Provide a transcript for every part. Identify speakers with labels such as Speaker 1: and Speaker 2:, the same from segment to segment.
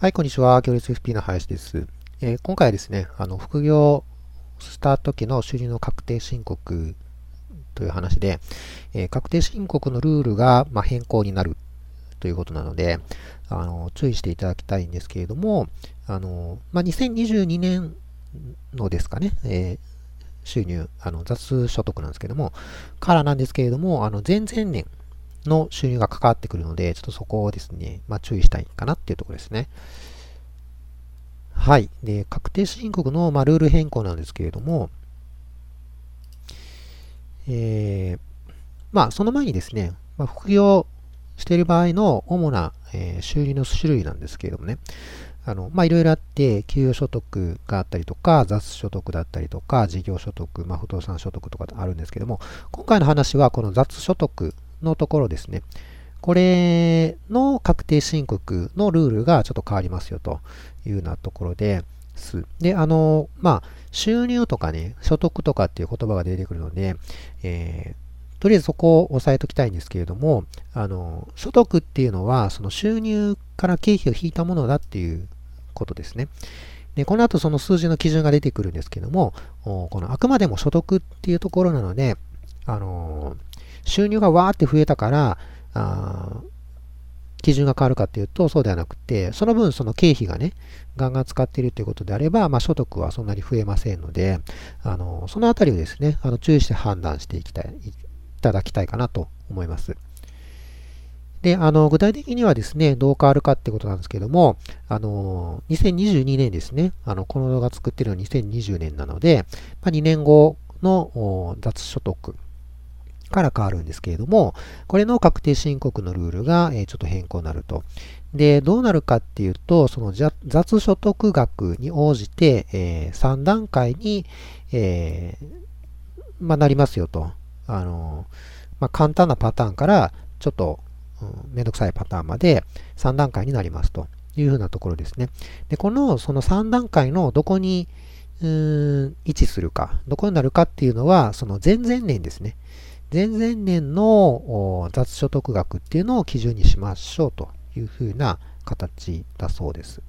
Speaker 1: はい、こんにちは。行列 FP の林です。えー、今回はですね、あの、副業した時の収入の確定申告という話で、えー、確定申告のルールが、まあ、変更になるということなので、あの、注意していただきたいんですけれども、あの、まあ、2022年のですかね、えー、収入、あの、雑所得なんですけども、からなんですけれども、あの、前々年、の収入が関わってくるので、ちょっとそこをですね、まあ、注意したいかなっていうところですね。はい。で、確定申告の、まあ、ルール変更なんですけれども、えー、まあ、その前にですね、まあ、副業している場合の主な、えー、収入の種類なんですけれどもね、あの、まあ、いろいろあって、給与所得があったりとか、雑所得だったりとか、事業所得、まあ、不動産所得とかあるんですけども、今回の話はこの雑所得のところですね。これの確定申告のルールがちょっと変わりますよというようなところです。で、あの、まあ、収入とかね、所得とかっていう言葉が出てくるので、えー、とりあえずそこを押さえときたいんですけれども、あの、所得っていうのは、その収入から経費を引いたものだっていうことですね。で、この後その数字の基準が出てくるんですけども、このあくまでも所得っていうところなので、あのー収入がわーって増えたから、あ基準が変わるかっていうと、そうではなくて、その分、その経費がね、ガンガン使っているということであれば、まあ、所得はそんなに増えませんので、あの、そのあたりをですね、あの、注意して判断していきたい、いただきたいかなと思います。で、あの、具体的にはですね、どう変わるかってことなんですけども、あの、2022年ですね、あの、この動画作ってるのは2020年なので、まあ、2年後の雑所得から変わるんですけれども、これの確定申告のルールが、えちょっと変更になると。で、どうなるかっていうと、その雑所得額に応じて、えー、3段階に、えー、まあ、なりますよと。あのまあ、簡単なパターンから、ちょっと、うん、めんどくさいパターンまで3段階になりますというふうなところですね。で、この、その3段階のどこに、うーん、位置するか、どこになるかっていうのは、その前々年ですね。前々年の雑所得額っていうのを基準にしましょうというふうな形だそうです。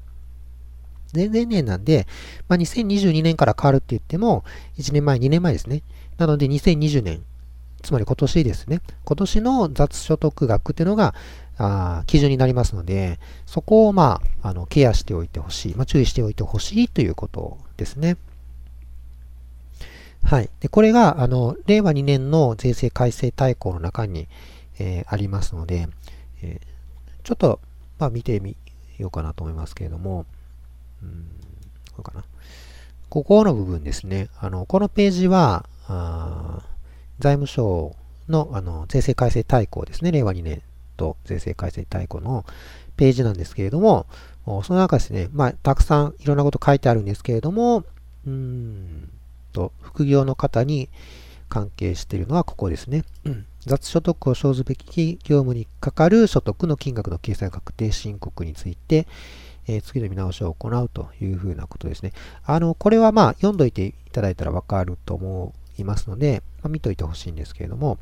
Speaker 1: 前々年なんで、まあ、2022年から変わるって言っても、1年前、2年前ですね。なので2020年、つまり今年ですね。今年の雑所得額っていうのが、あ基準になりますので、そこをまあ、あのケアしておいてほしい、まあ、注意しておいてほしいということですね。はい。で、これが、あの、令和2年の税制改正大綱の中に、えー、ありますので、えー、ちょっと、まあ、見てみようかなと思いますけれども、うん、こうかな。ここの部分ですね。あの、このページは、あ財務省のあの税制改正大綱ですね。令和2年と税制改正大綱のページなんですけれども、その中ですね、まあ、たくさんいろんなこと書いてあるんですけれども、うん、と、副業の方に関係しているのはここですね。雑所得を生ずべき業務にかかる所得の金額の計算確定申告について、えー、次の見直しを行うというふうなことですね。あの、これはまあ読んどいていただいたらわかると思いますので、まあ、見といてほしいんですけれども、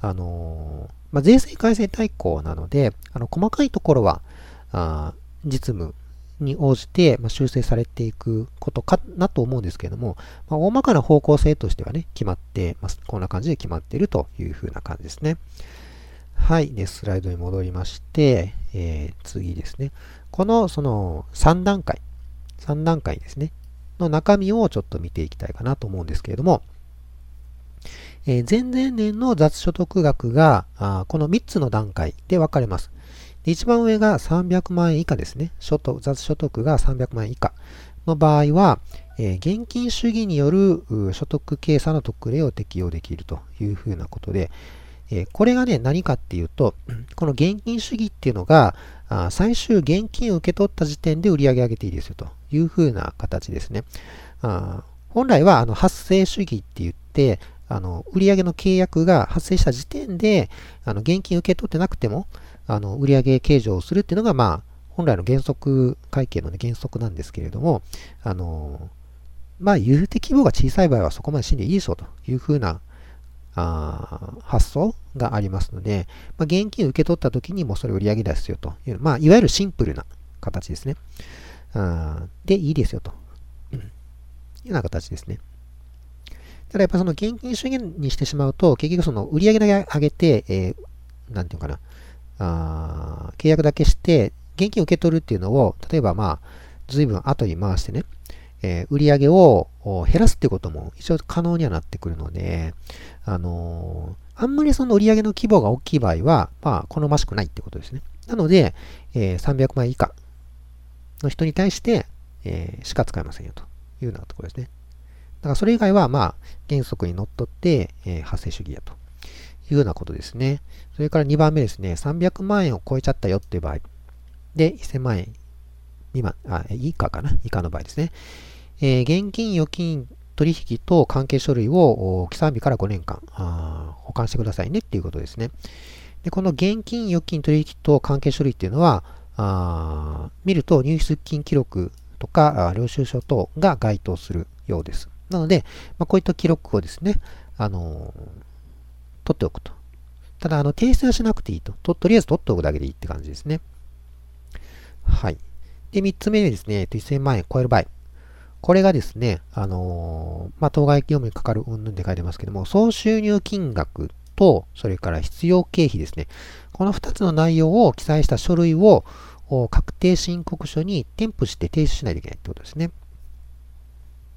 Speaker 1: あのー、まあ、税制改正大綱なので、あの、細かいところは、あ実務に応じて、ま修正されていくことかなと思うんですけれども、まあ、大まかな方向性としてはね、決まってます。こんな感じで決まっているというふうな感じですね。はい。で、スライドに戻りまして、えー、次ですね。この、その、3段階、3段階ですね、の中身をちょっと見ていきたいかなと思うんですけれども、えー、前々年の雑所得額が、あこの3つの段階で分かれます。一番上が300万円以下ですね。所得雑所得が300万円以下の場合は、えー、現金主義による所得計算の特例を適用できるというふうなことで、えー、これがね、何かっていうと、この現金主義っていうのが、あ最終現金を受け取った時点で売り上げ上げていいですよというふうな形ですね。あ本来はあの発生主義って言って、あの売上の契約が発生した時点であの現金受け取ってなくても、あの、売上計上をするっていうのが、まあ、本来の原則、会計の、ね、原則なんですけれども、あの、まあ、言うて規模が小さい場合はそこまで死んでいいでしょうというふうなあ発想がありますので、まあ、現金受け取った時にもそれ売り上げ出すよという、まあ、いわゆるシンプルな形ですね。あで、いいですよと。いうような形ですね。ただやっぱその現金主義にしてしまうと、結局その売上だけ上げて、えー、なんていうかな、あ契約だけして、現金を受け取るっていうのを、例えばまあ、随分後に回してね、えー、売上を減らすってことも一応可能にはなってくるので、あのー、あんまりその売り上げの規模が大きい場合は、まあ、好ましくないってことですね。なので、えー、300万以下の人に対して、えー、しか使えませんよというようなところですね。だからそれ以外は、まあ、原則にのっとって、えー、発生主義やというようなことですね。それから2番目ですね、300万円を超えちゃったよっていう場合、で、1000万円未満、あ、以下かな？以下の場合ですね。えー、現金預金取引と関係書類を起算日から5年間保管してくださいねっていうことですね。で、この現金預金取引と関係書類っていうのは、あ見ると入出金記録とか領収書等が該当するようです。なので、まあ、こういった記録をですね、あの取っておくと。ただ、あの、提出はしなくていいと。ととりあえず取っておくだけでいいって感じですね。はい。で、3つ目にですね、1000万円超える場合。これがですね、あのー、まあ、当該業務にかかる云々で書いてますけども、総収入金額と、それから必要経費ですね。この2つの内容を記載した書類を確定申告書に添付して提出しないといけないってことですね。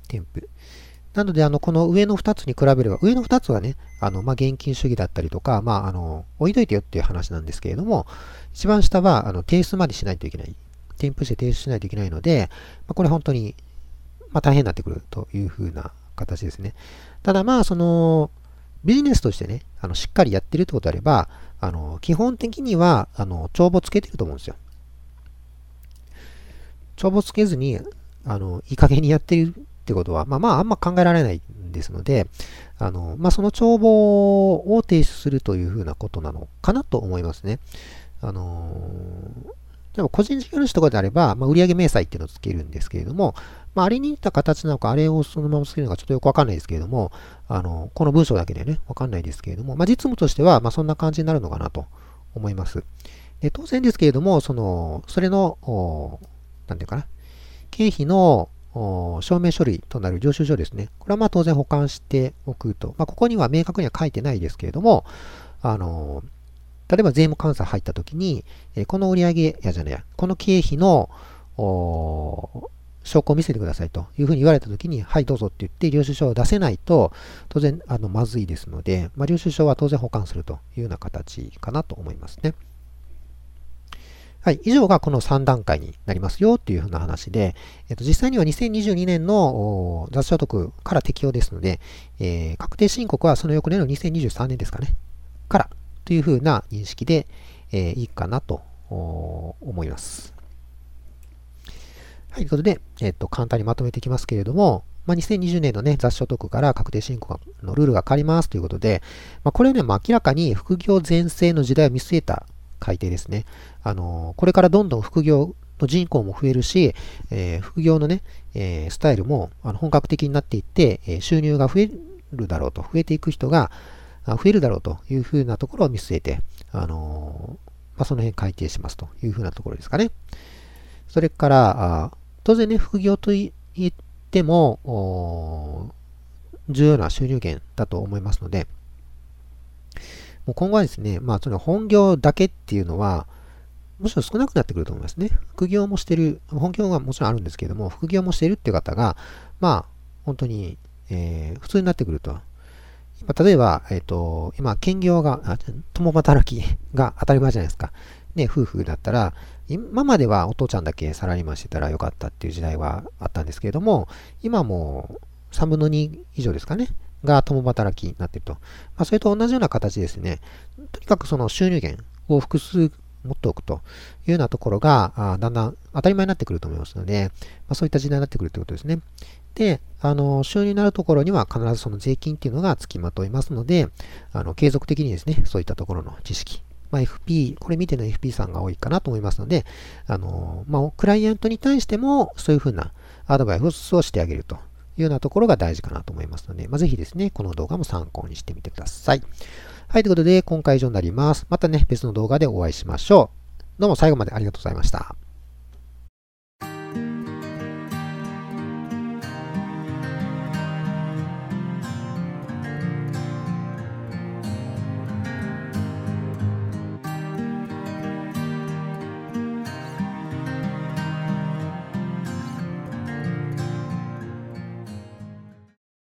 Speaker 1: 添付。なので、あの、この上の2つに比べれば、上の2つはね、あの、まあ、現金主義だったりとか、まあ、あの、置いといてよっていう話なんですけれども、一番下は、あの、提出までしないといけない。添付して提出しないといけないので、まあ、これ本当にまあ、大変になってくるというふうな形ですね。ただまあ、その、ビジネスとしてね、あのしっかりやってるってことであれば、あの基本的には、あの、帳簿つけてると思うんですよ。帳簿つけずに、あの、いい加減にやってるってことは、まあまあ、あんま考えられないんですので、あの、まあ、その帳簿を提出するというふうなことなのかなと思いますね。あのでも個人事業主とかであれば、まあ、売上明細っていうのをつけるんですけれども、まあ、あれに似た形なのか、あれをそのままつけるのかちょっとよくわかんないですけれども、あの、この文章だけでね、わかんないですけれども、まあ、実務としては、まあ、そんな感じになるのかなと思います。で当然ですけれども、その、それの、なんていうかな、経費の証明書類となる領収書ですね。これはまあ当然保管しておくと。まあ、ここには明確には書いてないですけれども、あの、例えば税務監査入った時に、えこの売上やじゃないや、この経費の証拠を見せてくださいというふうに言われた時に、はい、どうぞって言って領収書を出せないと、当然、あの、まずいですので、まあ、領収書は当然保管するというような形かなと思いますね。はい。以上がこの3段階になりますよというふうな話で、えっと、実際には2022年の雑所得から適用ですので、えー、確定申告はその翌年の2023年ですかね、からというふうな認識で、えー、いいかなと思います。はい、ということで、えっ、と、簡単にまとめていきますけれども、まあ、2020年のね、雑所得から確定申告のルールが変わりますということで、まあ、これね、まあ、明らかに副業全盛の時代を見据えた改定ですね。あの、これからどんどん副業の人口も増えるし、えー、副業のね、えー、スタイルもあの本格的になっていって、え収入が増えるだろうと、増えていく人が、増えるだろうというふうなところを見据えて、あのまあ、その辺改定しますというふうなところですかね。それから、あ当然ね、副業と言っても、重要な収入源だと思いますので、もう今後はですね、まあ、その本業だけっていうのは、もちろん少なくなってくると思いますね。副業もしてる、本業がもちろんあるんですけども、副業もしてるって方が、まあ、本当に、えー、普通になってくると、例えば、えっ、ー、と、今、兼業が、共働き が当たり前じゃないですか。ね、夫婦だったら、今まではお父ちゃんだけサラリーマンしてたらよかったっていう時代はあったんですけれども、今も3分の2以上ですかね、が共働きになっていると。まあ、それと同じような形ですね。とにかくその収入源を複数持っておくというようなところが、あだんだん当たり前になってくると思いますので、まあ、そういった時代になってくるということですね。で、あの、収入になるところには必ずその税金っていうのが付きまといますので、あの、継続的にですね、そういったところの知識、まあ、FP、これ見ての FP さんが多いかなと思いますので、あの、まあ、クライアントに対してもそういうふうなアドバイスをしてあげるというようなところが大事かなと思いますので、まあ、ぜひですね、この動画も参考にしてみてください。はい、ということで、今回以上になります。またね、別の動画でお会いしましょう。どうも最後までありがとうございました。